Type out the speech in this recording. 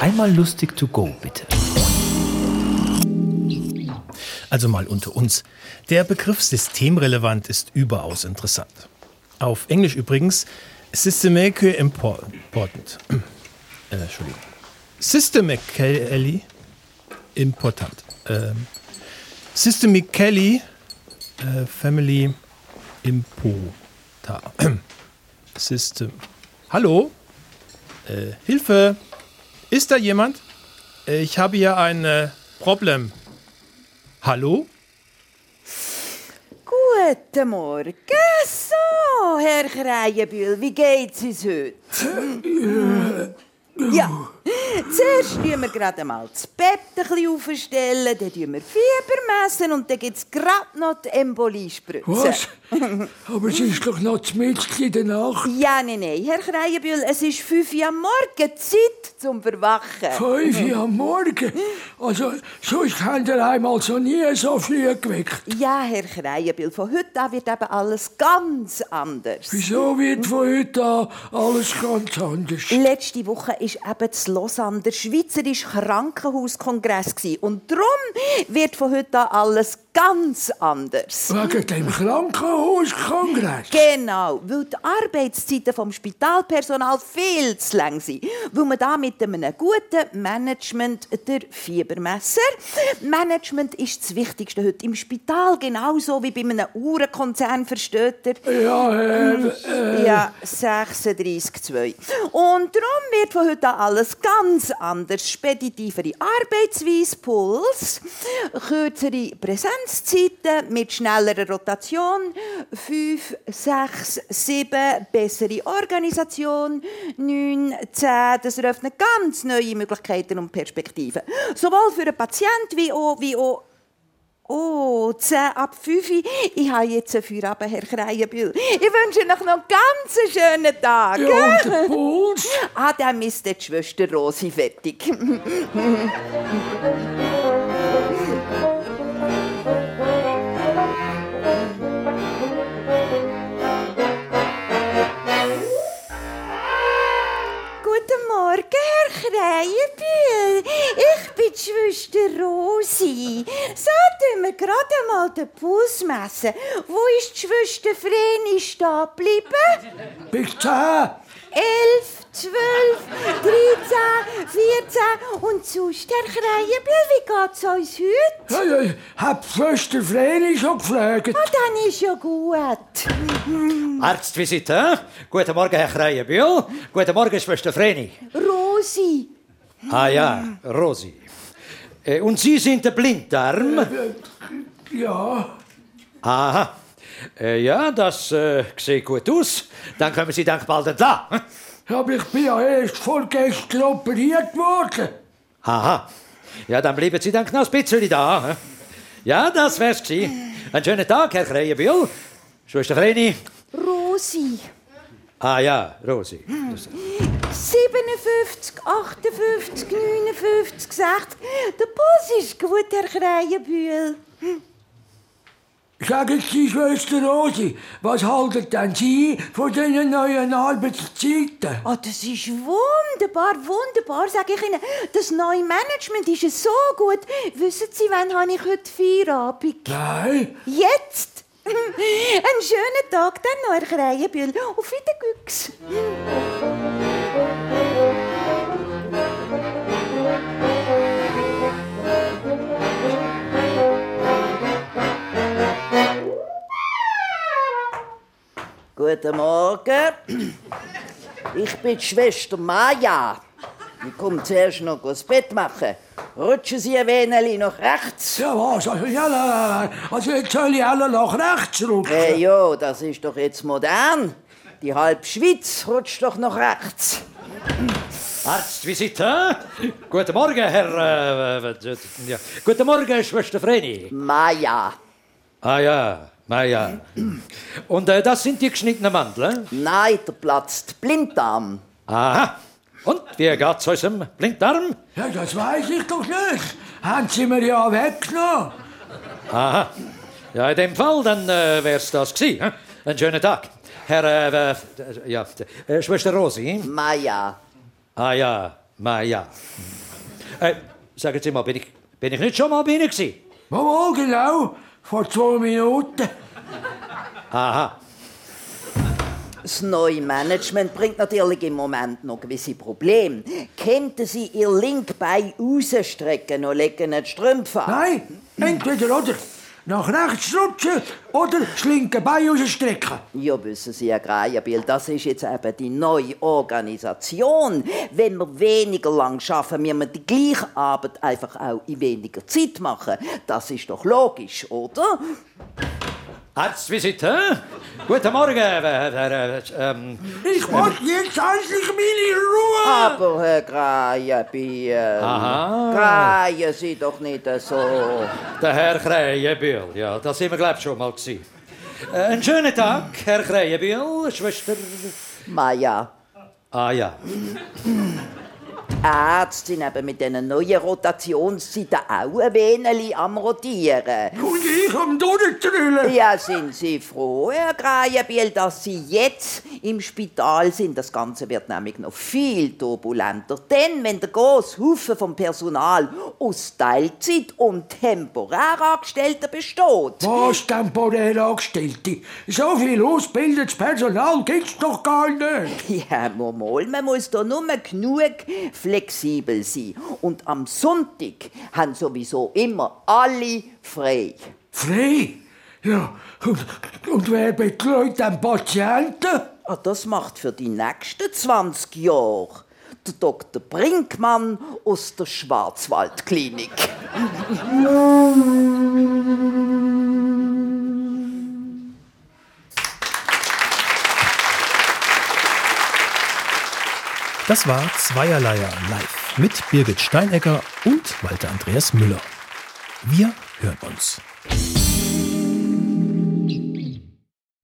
Einmal lustig to go, bitte. Also mal unter uns. Der Begriff systemrelevant ist überaus interessant. Auf Englisch übrigens systemically important. Äh, Entschuldigung. Systemically important. Ähm, systemically äh, family impota. System. Hallo? Äh, Hilfe! Ist da jemand? Ich habe hier ein äh, Problem. Hallo? Guten Morgen. So, Herr Kreienbühl, wie geht's uns heute? Ja, zuerst tun wir gerade mal das Bett ein bisschen aufstellen, dann tun wir Fieber messen und dann gibt es gerade noch die Emboliespritze. Was? Aber es ist doch noch das Mädchen in der Nacht. Ja, nein, nein, Herr Kreienbühl, es ist 5 Uhr am Morgen, Zeit zum Verwachen. Fünf Uhr am Morgen? Also, sonst habt ihr einmal so nie so früh geweckt. Ja, Herr Kreienbühl, von heute an wird eben alles ganz anders. Wieso wird von heute an alles ganz anders? Letzte Woche war eben zu Lausanne der Schweizerische Krankenhauskongress. Und darum wird von heute an alles ganz anders. Wegen dem Krankenhauskongress? Genau, weil die Arbeitszeiten vom Spitalpersonal viel zu lang sind. Weil man da mit einem guten Management der Fiebermesser. Management ist das Wichtigste heute im Spital, genauso wie bei einem Uhrenkonzern, versteht ihr? Ja, äh, äh, Ja, 36,2. Und darum wird von heute an alles ganz anders. Speditivere Arbeitsweise, Puls, kürzere Präsenzzeiten mit schnellerer Rotation, 5, 6, 7, bessere Organisation, 9, 10. Das eröffnet ganz neue Möglichkeiten und Perspektiven. Sowohl für den Patienten wie auch, wie auch Oh, 10 ab 5. Ich habe jetzt einen Feierabend, Herr Kreienbühl. Ich wünsche Ihnen noch einen ganz schönen Tag. ja, und der Puls? Ah, dann ist die Schwester Rosi fertig. Guten Morgen, Herr Kreienbühl. Die Schwester Rosi. So tun wir gerade mal den Puls messen. Wo ist die Schwester Vreni stehen geblieben? Bis zehn. 11, 12, 13, 14 und sonst, Herr Kreienbühl, wie geht's uns heute? Ja, ja, hat die Schwester Vreni schon gefragt? Ah, dann ist ja gut. Arztvisite? Guten Morgen, Herr Kreienbühl. Guten Morgen, Schwester Vreni. Rosi, Ah ja, Rosi. Äh, Und Sie sind der Blinddarm? Ja. Aha. Äh, ja, das äh, sieht gut aus. Dann kommen Sie dann bald entlang. Aber ich bin ja erst vorgestern operiert worden. Aha. Ja, dann bleiben Sie dann noch ein bisschen da. Ja, das wär's gewesen. Einen schönen Tag, Herr Kreienbühl. Schwester Vreni. Rosi. Ah ja, Rosi. Das- 57, 58, 59, 60. Der Puls ist gut, Herr Kreienbühl. Sagen Sie, Schwester Rosi, was halten denn Sie von diesen neuen Arbeitszeiten? Ah, das ist wunderbar, wunderbar, sage ich Ihnen. Das neue Management ist so gut. Wissen Sie, wann habe ich heute Feierabend? Nein. Jetzt! Einen schönen Tag dann noch, Herr Kreienbühl. Auf Wiedergüchs. Guten Morgen. Ich bin die Schwester Maja. Ich komme zuerst noch das Bett machen. Rutschen Sie ein wenig nach rechts. Ja, was? Also, ja, also jetzt soll ich alle nach rechts rutschen. Hey, jo, das ist doch jetzt modern. Die halbe Schweiz rutscht doch nach rechts. Arztvisite. Guten Morgen, Herr. Äh, äh, ja. Guten Morgen, Schwester Vreni. Maja. Ah ja, ah ja. Und äh, das sind die geschnittenen Mandeln? Nein, der platzt Blinddarm. Aha. Und wie geht's unserem Blinddarm? Ja, das weiß ich doch nicht. Haben Sie mir ja weggenommen. Aha. Ja, in dem Fall, dann äh, wär's das gewesen. hä? Einen schönen Tag. Herr, äh, äh, ja, äh, Schwester Rosi. Maja. Ah ja, Ma ja. Äh, sagen Sie mal, bin ich, bin ich nicht schon mal bei Ihnen gewesen? Mama, genau. Vor zwei Minuten. Aha. Das neue Management bringt natürlich im Moment noch gewisse Probleme. Könnten Sie Ihr Linkbein rausstrecken und legen die Strümpfe an? Nein, entweder oder. Nach rechts rutschen oder das linke Bein rausstrecken. Ja, wissen Sie, Herr Greierbiel, das ist jetzt eben die neue Organisation. Wenn wir weniger lang arbeiten, müssen wir die gleiche Arbeit einfach auch in weniger Zeit machen. Das ist doch logisch, oder? Arztvisite? Guten Morgen. Äh, ähm, Ich wollte jetzt endlich meine Ruhe. Aber Herr Greierbiel, Aha. Greien Sie doch nicht so. der Herr Krähenbühl. Ja, da sind wir, glaube ich, schon mal gewesen. Äh, einen schönen Tag, Herr Krähenbühl, Schwester... Maja, Ah ja. Die Ärzte sind eben mit diesen neuen Rotationszeiten auch ein wenig am Rotieren. Und ich am Durchtrüllen. Ja, sind Sie froh, Herr Greyenbiel, dass Sie jetzt im Spital sind? Das Ganze wird nämlich noch viel turbulenter. Denn wenn der große Haufen vom Personal aus Teilzeit und temporär Angestellten besteht, Was temporär Angestellte? So viel ausgebildetes Personal gibt's doch gar nicht. ja, mal, man muss da nur genug flexibel sein. Und am Sonntag haben sowieso immer alle frei. Frei? Ja, und, und wer betreut den Patienten? Ah, das macht für die nächsten 20 Jahre der Dr. Brinkmann aus der Schwarzwaldklinik. Das war Zweierleier live mit Birgit Steinegger und Walter Andreas Müller. Wir hören uns.